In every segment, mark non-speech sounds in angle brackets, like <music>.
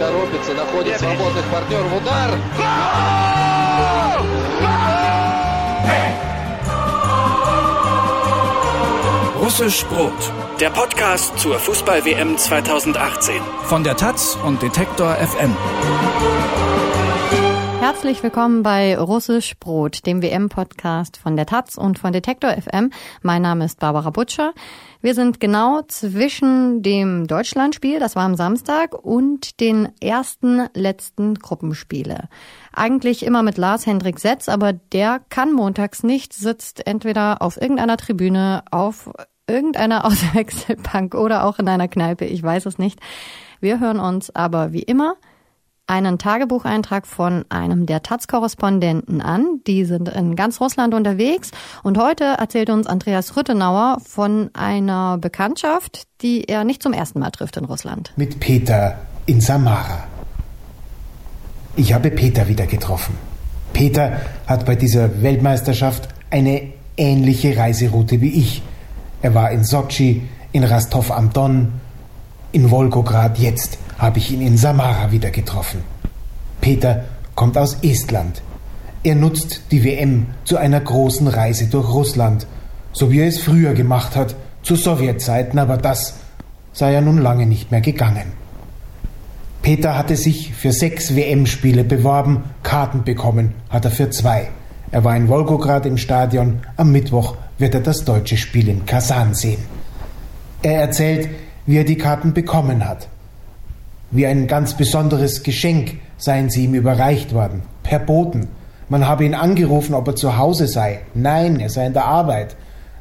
торопится, находит свободных партнеров. Удар! Russisch Brot, der Podcast zur Fußball-WM 2018 von der Taz und Detektor FM. Herzlich willkommen bei Russisch Brot, dem WM-Podcast von der Taz und von Detektor FM. Mein Name ist Barbara Butcher. Wir sind genau zwischen dem Deutschlandspiel, das war am Samstag, und den ersten letzten Gruppenspiele. Eigentlich immer mit Lars Hendrik Setz, aber der kann montags nicht, sitzt entweder auf irgendeiner Tribüne, auf irgendeiner <laughs> Auswechselbank oder auch in einer Kneipe, ich weiß es nicht. Wir hören uns aber wie immer einen Tagebucheintrag von einem der Taz-Korrespondenten an. Die sind in ganz Russland unterwegs. Und heute erzählt uns Andreas Rüttenauer von einer Bekanntschaft, die er nicht zum ersten Mal trifft in Russland. Mit Peter in Samara. Ich habe Peter wieder getroffen. Peter hat bei dieser Weltmeisterschaft eine ähnliche Reiseroute wie ich. Er war in Sochi, in Rastov am Don, in Wolgograd jetzt habe ich ihn in Samara wieder getroffen. Peter kommt aus Estland. Er nutzt die WM zu einer großen Reise durch Russland, so wie er es früher gemacht hat, zu Sowjetzeiten, aber das sei ja nun lange nicht mehr gegangen. Peter hatte sich für sechs WM-Spiele beworben, Karten bekommen hat er für zwei. Er war in Wolgograd im Stadion, am Mittwoch wird er das deutsche Spiel in Kasan sehen. Er erzählt, wie er die Karten bekommen hat. Wie ein ganz besonderes Geschenk seien sie ihm überreicht worden, per Boten. Man habe ihn angerufen, ob er zu Hause sei. Nein, er sei in der Arbeit.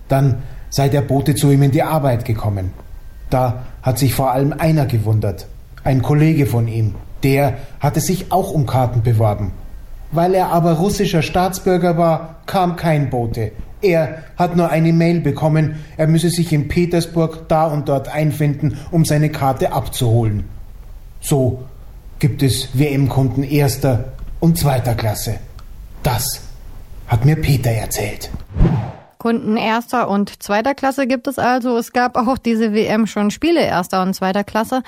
Dann sei der Bote zu ihm in die Arbeit gekommen. Da hat sich vor allem einer gewundert, ein Kollege von ihm. Der hatte sich auch um Karten beworben. Weil er aber russischer Staatsbürger war, kam kein Bote. Er hat nur eine Mail bekommen, er müsse sich in Petersburg da und dort einfinden, um seine Karte abzuholen. So gibt es WM-Kunden erster und zweiter Klasse. Das hat mir Peter erzählt. Kunden erster und zweiter Klasse gibt es also. Es gab auch diese WM schon Spiele erster und zweiter Klasse.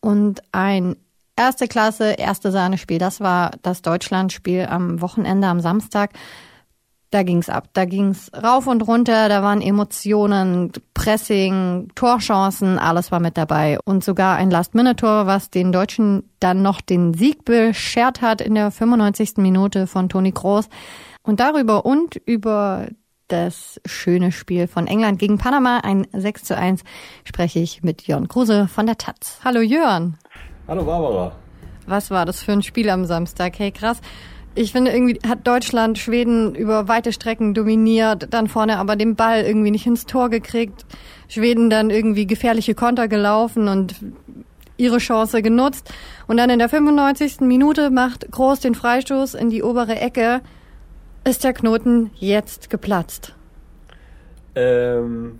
Und ein erste Klasse, erste Sahnespiel, das war das Deutschlandspiel am Wochenende, am Samstag da ging's ab. Da ging's rauf und runter, da waren Emotionen, Pressing, Torchancen, alles war mit dabei. Und sogar ein Last-Minute-Tor, was den Deutschen dann noch den Sieg beschert hat in der 95. Minute von Toni Groß. Und darüber und über das schöne Spiel von England gegen Panama, ein 6 zu 1, spreche ich mit Jörn Kruse von der Taz. Hallo Jörn. Hallo Barbara. Was war das für ein Spiel am Samstag? Hey, krass. Ich finde, irgendwie hat Deutschland Schweden über weite Strecken dominiert, dann vorne aber den Ball irgendwie nicht ins Tor gekriegt. Schweden dann irgendwie gefährliche Konter gelaufen und ihre Chance genutzt. Und dann in der 95. Minute macht Groß den Freistoß in die obere Ecke. Ist der Knoten jetzt geplatzt? Ähm,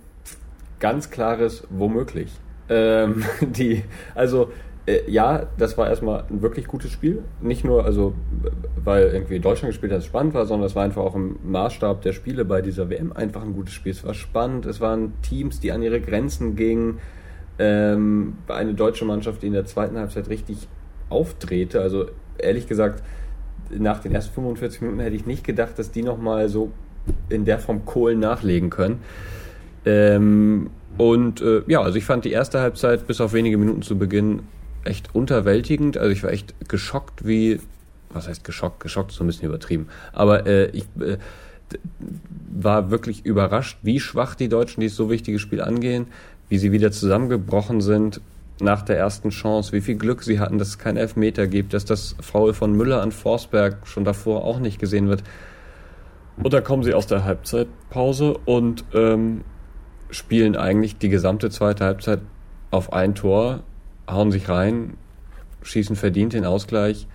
ganz klares womöglich. Ähm, <laughs> die, also äh, ja, das war erstmal ein wirklich gutes Spiel. Nicht nur, also, weil irgendwie Deutschland gespielt hat, es spannend war, sondern es war einfach auch im Maßstab der Spiele bei dieser WM einfach ein gutes Spiel. Es war spannend, es waren Teams, die an ihre Grenzen gingen. Ähm, eine deutsche Mannschaft, die in der zweiten Halbzeit richtig aufdrehte. Also, ehrlich gesagt, nach den ersten 45 Minuten hätte ich nicht gedacht, dass die nochmal so in der Form Kohlen nachlegen können. Ähm, und äh, ja, also ich fand die erste Halbzeit bis auf wenige Minuten zu Beginn echt unterwältigend. Also ich war echt geschockt, wie, was heißt geschockt? Geschockt ist so ein bisschen übertrieben. Aber äh, ich äh, war wirklich überrascht, wie schwach die Deutschen dieses so wichtige Spiel angehen, wie sie wieder zusammengebrochen sind nach der ersten Chance, wie viel Glück sie hatten, dass es keinen Elfmeter gibt, dass das Foul von Müller an Forsberg schon davor auch nicht gesehen wird. Und dann kommen sie aus der Halbzeitpause und ähm, spielen eigentlich die gesamte zweite Halbzeit auf ein Tor hauen sich rein, schießen verdient den Ausgleich.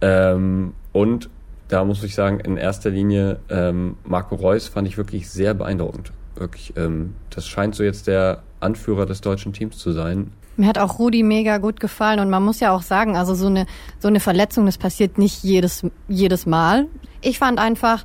Ähm, und da muss ich sagen, in erster Linie ähm, Marco Reus fand ich wirklich sehr beeindruckend. Wirklich, ähm, das scheint so jetzt der Anführer des deutschen Teams zu sein. Mir hat auch Rudi mega gut gefallen und man muss ja auch sagen, also so eine so eine Verletzung, das passiert nicht jedes jedes Mal. Ich fand einfach,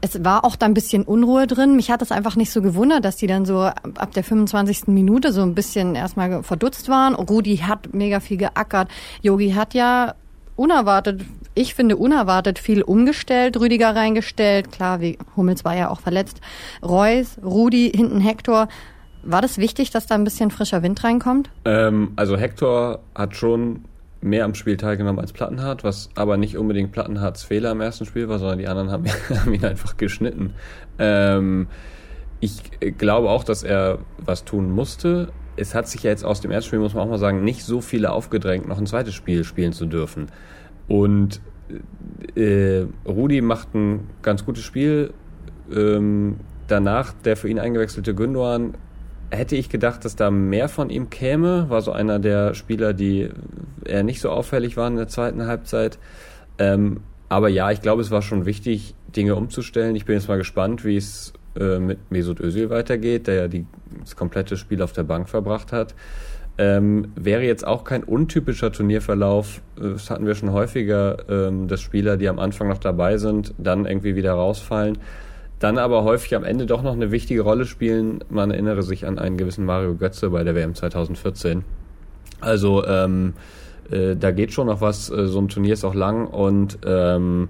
es war auch da ein bisschen Unruhe drin. Mich hat es einfach nicht so gewundert, dass die dann so ab der 25. Minute so ein bisschen erstmal verdutzt waren. Rudi hat mega viel geackert. Yogi hat ja unerwartet, ich finde unerwartet viel umgestellt, Rüdiger reingestellt. Klar, wie Hummels war ja auch verletzt. Reus, Rudi, hinten Hector. War das wichtig, dass da ein bisschen frischer Wind reinkommt? Ähm, also Hector hat schon mehr am Spiel teilgenommen als Plattenhardt, was aber nicht unbedingt Plattenhardts Fehler im ersten Spiel war, sondern die anderen haben, <laughs> haben ihn einfach geschnitten. Ähm, ich glaube auch, dass er was tun musste. Es hat sich ja jetzt aus dem ersten Spiel, muss man auch mal sagen, nicht so viele aufgedrängt, noch ein zweites Spiel spielen zu dürfen. Und äh, Rudi macht ein ganz gutes Spiel. Ähm, danach der für ihn eingewechselte Gündogan hätte ich gedacht, dass da mehr von ihm käme. War so einer der Spieler, die eher nicht so auffällig waren in der zweiten Halbzeit. Ähm, aber ja, ich glaube, es war schon wichtig, Dinge umzustellen. Ich bin jetzt mal gespannt, wie es äh, mit Mesut Özil weitergeht, der ja die, das komplette Spiel auf der Bank verbracht hat. Ähm, wäre jetzt auch kein untypischer Turnierverlauf. Das hatten wir schon häufiger, ähm, dass Spieler, die am Anfang noch dabei sind, dann irgendwie wieder rausfallen dann aber häufig am Ende doch noch eine wichtige Rolle spielen. Man erinnere sich an einen gewissen Mario Götze bei der WM 2014. Also ähm, äh, da geht schon noch was. Äh, so ein Turnier ist auch lang und ähm,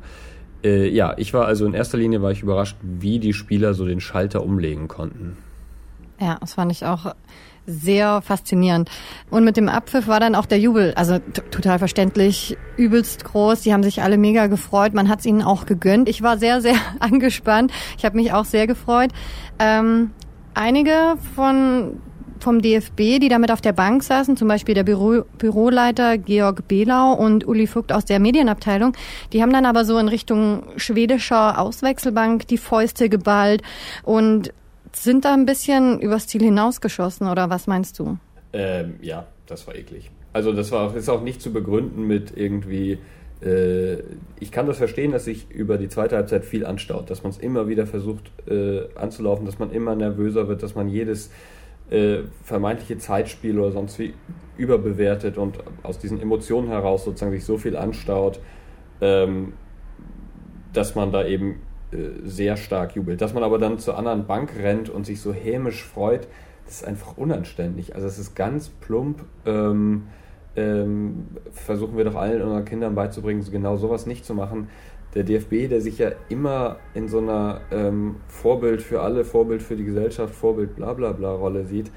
äh, ja, ich war also in erster Linie war ich überrascht, wie die Spieler so den Schalter umlegen konnten. Ja, das fand ich auch sehr faszinierend. Und mit dem Abpfiff war dann auch der Jubel, also total verständlich, übelst groß. Die haben sich alle mega gefreut. Man hat es ihnen auch gegönnt. Ich war sehr, sehr <laughs> angespannt. Ich habe mich auch sehr gefreut. Ähm, einige von vom DFB, die damit auf der Bank saßen, zum Beispiel der Büro, Büroleiter Georg Belau und Uli Vogt aus der Medienabteilung, die haben dann aber so in Richtung schwedischer Auswechselbank die Fäuste geballt und sind da ein bisschen übers Ziel hinausgeschossen oder was meinst du? Ähm, ja, das war eklig. Also das war ist auch nicht zu begründen mit irgendwie. Äh, ich kann das verstehen, dass sich über die zweite Halbzeit viel anstaut, dass man es immer wieder versucht äh, anzulaufen, dass man immer nervöser wird, dass man jedes äh, vermeintliche Zeitspiel oder sonst wie überbewertet und aus diesen Emotionen heraus sozusagen sich so viel anstaut, ähm, dass man da eben sehr stark jubelt. Dass man aber dann zur anderen Bank rennt und sich so hämisch freut, das ist einfach unanständig. Also es ist ganz plump. Ähm, ähm, versuchen wir doch allen unseren Kindern beizubringen, genau sowas nicht zu machen. Der DFB, der sich ja immer in so einer ähm, Vorbild für alle, Vorbild für die Gesellschaft, Vorbild bla bla bla Rolle sieht,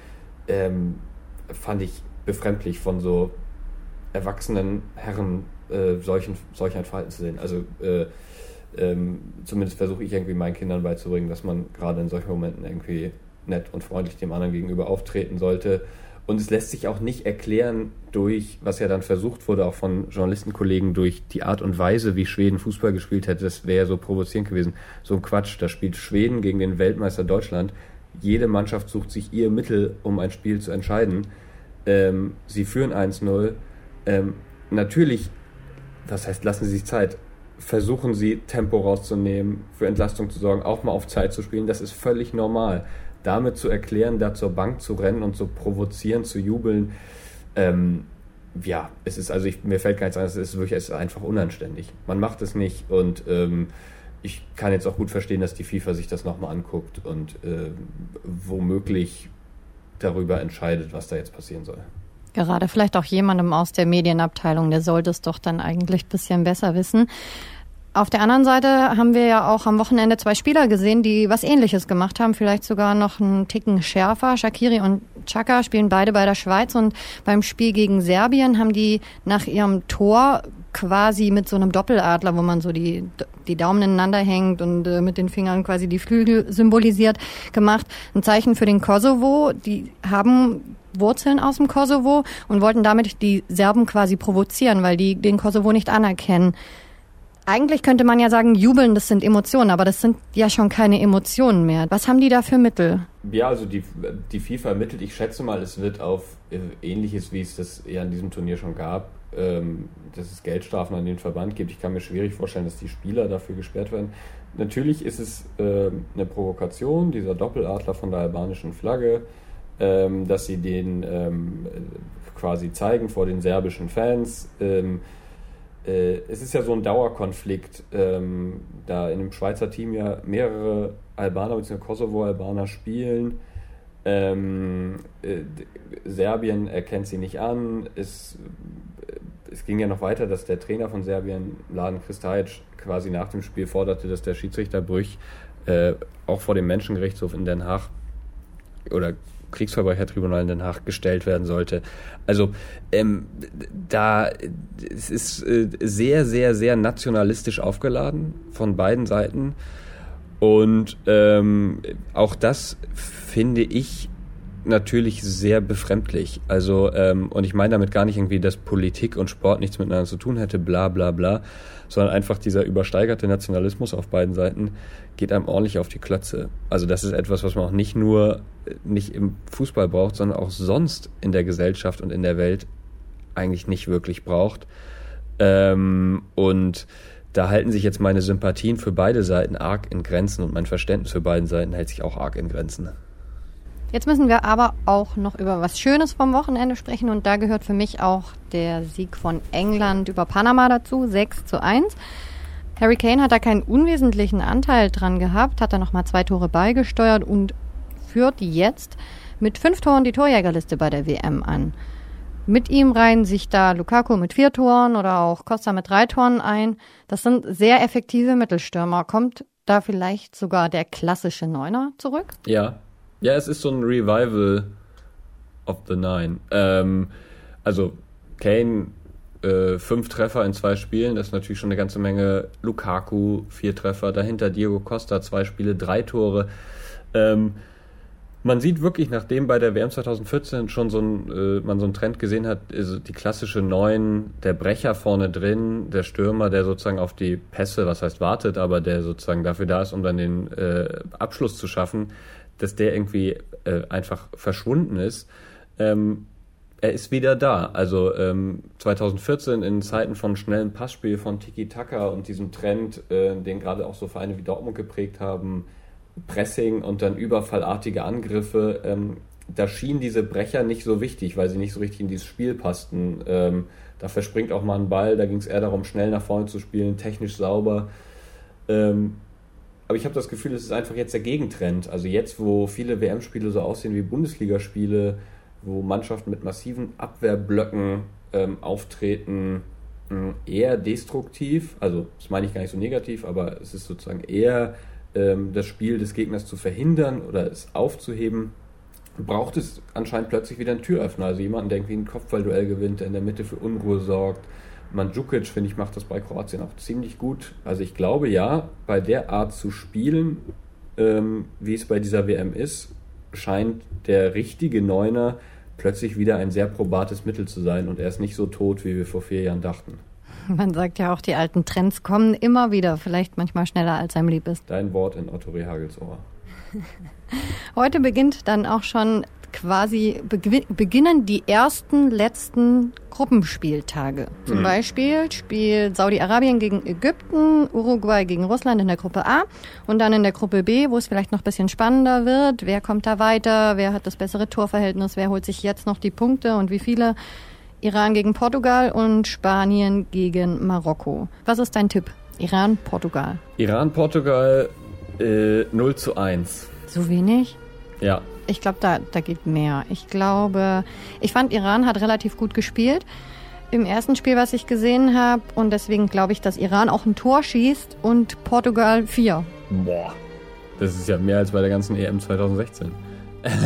ähm, fand ich befremdlich von so erwachsenen Herren äh, solchen, solch ein Verhalten zu sehen. Also äh, ähm, zumindest versuche ich irgendwie meinen Kindern beizubringen, dass man gerade in solchen Momenten irgendwie nett und freundlich dem anderen gegenüber auftreten sollte. Und es lässt sich auch nicht erklären durch, was ja dann versucht wurde, auch von Journalistenkollegen, durch die Art und Weise, wie Schweden Fußball gespielt hätte. Das wäre ja so provozierend gewesen. So ein Quatsch. Da spielt Schweden gegen den Weltmeister Deutschland. Jede Mannschaft sucht sich ihr Mittel, um ein Spiel zu entscheiden. Ähm, sie führen 1-0. Ähm, natürlich, das heißt, lassen sie sich Zeit versuchen sie Tempo rauszunehmen, für Entlastung zu sorgen, auch mal auf Zeit zu spielen. Das ist völlig normal. Damit zu erklären, da zur Bank zu rennen und zu provozieren, zu jubeln, ähm, ja, es ist also ich, mir fällt gar nichts an, es ist wirklich es ist einfach unanständig. Man macht es nicht und ähm, ich kann jetzt auch gut verstehen, dass die FIFA sich das nochmal anguckt und äh, womöglich darüber entscheidet, was da jetzt passieren soll. Gerade vielleicht auch jemandem aus der Medienabteilung, der sollte es doch dann eigentlich bisschen besser wissen. Auf der anderen Seite haben wir ja auch am Wochenende zwei Spieler gesehen, die was ähnliches gemacht haben, vielleicht sogar noch einen Ticken schärfer. Shakiri und Chaka spielen beide bei der Schweiz und beim Spiel gegen Serbien haben die nach ihrem Tor quasi mit so einem Doppeladler, wo man so die, die Daumen ineinander hängt und äh, mit den Fingern quasi die Flügel symbolisiert, gemacht. Ein Zeichen für den Kosovo. Die haben Wurzeln aus dem Kosovo und wollten damit die Serben quasi provozieren, weil die den Kosovo nicht anerkennen. Eigentlich könnte man ja sagen, jubeln, das sind Emotionen, aber das sind ja schon keine Emotionen mehr. Was haben die da für Mittel? Ja, also die, die FIFA ermittelt, ich schätze mal, es wird auf äh, ähnliches, wie es das ja in diesem Turnier schon gab, ähm, dass es Geldstrafen an den Verband gibt. Ich kann mir schwierig vorstellen, dass die Spieler dafür gesperrt werden. Natürlich ist es äh, eine Provokation, dieser Doppeladler von der albanischen Flagge ähm, dass sie den ähm, quasi zeigen vor den serbischen Fans. Ähm, äh, es ist ja so ein Dauerkonflikt, ähm, da in dem Schweizer Team ja mehrere Albaner bzw. Kosovo-Albaner spielen. Ähm, äh, Serbien erkennt sie nicht an. Es, äh, es ging ja noch weiter, dass der Trainer von Serbien, Laden Kristajic, quasi nach dem Spiel forderte, dass der Schiedsrichter Brüch äh, auch vor dem Menschengerichtshof in Den Haag oder Kriegsverbrechertribunal in Den Haag gestellt werden sollte. Also ähm, da es ist äh, sehr, sehr, sehr nationalistisch aufgeladen von beiden Seiten. Und ähm, auch das finde ich natürlich sehr befremdlich. Also, ähm, und ich meine damit gar nicht irgendwie, dass Politik und Sport nichts miteinander zu tun hätte, bla bla bla, sondern einfach dieser übersteigerte Nationalismus auf beiden Seiten geht einem ordentlich auf die Klötze. Also das ist etwas, was man auch nicht nur nicht im Fußball braucht, sondern auch sonst in der Gesellschaft und in der Welt eigentlich nicht wirklich braucht. Ähm, und da halten sich jetzt meine Sympathien für beide Seiten arg in Grenzen und mein Verständnis für beiden Seiten hält sich auch arg in Grenzen. Jetzt müssen wir aber auch noch über was Schönes vom Wochenende sprechen und da gehört für mich auch der Sieg von England über Panama dazu, 6 zu 1. Harry Kane hat da keinen unwesentlichen Anteil dran gehabt, hat da nochmal zwei Tore beigesteuert und führt jetzt mit fünf Toren die Torjägerliste bei der WM an. Mit ihm reihen sich da Lukaku mit vier Toren oder auch Costa mit drei Toren ein. Das sind sehr effektive Mittelstürmer. Kommt da vielleicht sogar der klassische Neuner zurück? Ja, ja, es ist so ein Revival of the Nine. Ähm, also Kane äh, fünf Treffer in zwei Spielen, das ist natürlich schon eine ganze Menge. Lukaku vier Treffer, dahinter Diego Costa zwei Spiele, drei Tore. Ähm, man sieht wirklich, nachdem bei der WM 2014 schon so ein, äh, man so einen Trend gesehen hat, also die klassische Neun, der Brecher vorne drin, der Stürmer, der sozusagen auf die Pässe, was heißt wartet, aber der sozusagen dafür da ist, um dann den äh, Abschluss zu schaffen, dass der irgendwie äh, einfach verschwunden ist. Ähm, er ist wieder da. Also ähm, 2014 in Zeiten von schnellem Passspiel, von Tiki-Taka und diesem Trend, äh, den gerade auch so Vereine wie Dortmund geprägt haben, Pressing und dann überfallartige Angriffe, ähm, da schienen diese Brecher nicht so wichtig, weil sie nicht so richtig in dieses Spiel passten. Ähm, da verspringt auch mal ein Ball, da ging es eher darum, schnell nach vorne zu spielen, technisch sauber. Ähm, aber ich habe das Gefühl, es ist einfach jetzt der Gegentrend. Also jetzt, wo viele WM-Spiele so aussehen wie Bundesligaspiele, wo Mannschaften mit massiven Abwehrblöcken ähm, auftreten, eher destruktiv, also das meine ich gar nicht so negativ, aber es ist sozusagen eher ähm, das Spiel des Gegners zu verhindern oder es aufzuheben, braucht es anscheinend plötzlich wieder einen Türöffner, also jemanden, der irgendwie ein Kopfballduell gewinnt, der in der Mitte für Unruhe sorgt, Mandzukic, finde ich, macht das bei Kroatien auch ziemlich gut. Also ich glaube ja, bei der Art zu spielen, ähm, wie es bei dieser WM ist, scheint der richtige Neuner plötzlich wieder ein sehr probates Mittel zu sein und er ist nicht so tot, wie wir vor vier Jahren dachten. Man sagt ja auch, die alten Trends kommen immer wieder, vielleicht manchmal schneller als einem lieb ist. Dein Wort in Otto Rehagels Ohr. <laughs> Heute beginnt dann auch schon quasi beginnen die ersten letzten Gruppenspieltage. Zum mhm. Beispiel spielt Saudi-Arabien gegen Ägypten, Uruguay gegen Russland in der Gruppe A und dann in der Gruppe B, wo es vielleicht noch ein bisschen spannender wird. Wer kommt da weiter? Wer hat das bessere Torverhältnis? Wer holt sich jetzt noch die Punkte und wie viele? Iran gegen Portugal und Spanien gegen Marokko. Was ist dein Tipp? Iran, Portugal. Iran, Portugal äh, 0 zu 1. So wenig? Ja, ich glaube, da, da geht mehr. Ich glaube, ich fand, Iran hat relativ gut gespielt im ersten Spiel, was ich gesehen habe. Und deswegen glaube ich, dass Iran auch ein Tor schießt und Portugal vier. Boah, das ist ja mehr als bei der ganzen EM 2016. <laughs>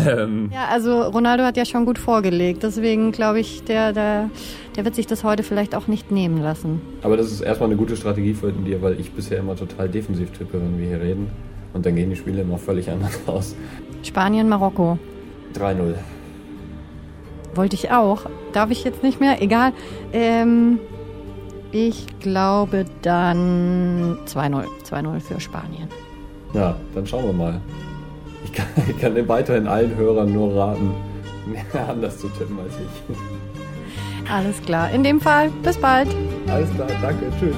Ähm. Ja, also Ronaldo hat ja schon gut vorgelegt. Deswegen glaube ich, der, der, der wird sich das heute vielleicht auch nicht nehmen lassen. Aber das ist erstmal eine gute Strategie von dir, weil ich bisher immer total defensiv tippe, wenn wir hier reden. Und dann gehen die Spiele immer völlig anders <laughs> aus. Spanien, Marokko. 3-0. Wollte ich auch. Darf ich jetzt nicht mehr? Egal. Ähm, ich glaube dann 2-0. 2-0 für Spanien. Ja, dann schauen wir mal. Ich kann, <laughs> ich kann weiterhin allen Hörern nur raten, <laughs> mehr anders zu tippen als ich. Alles klar. In dem Fall, bis bald. Alles klar, danke. Tschüss.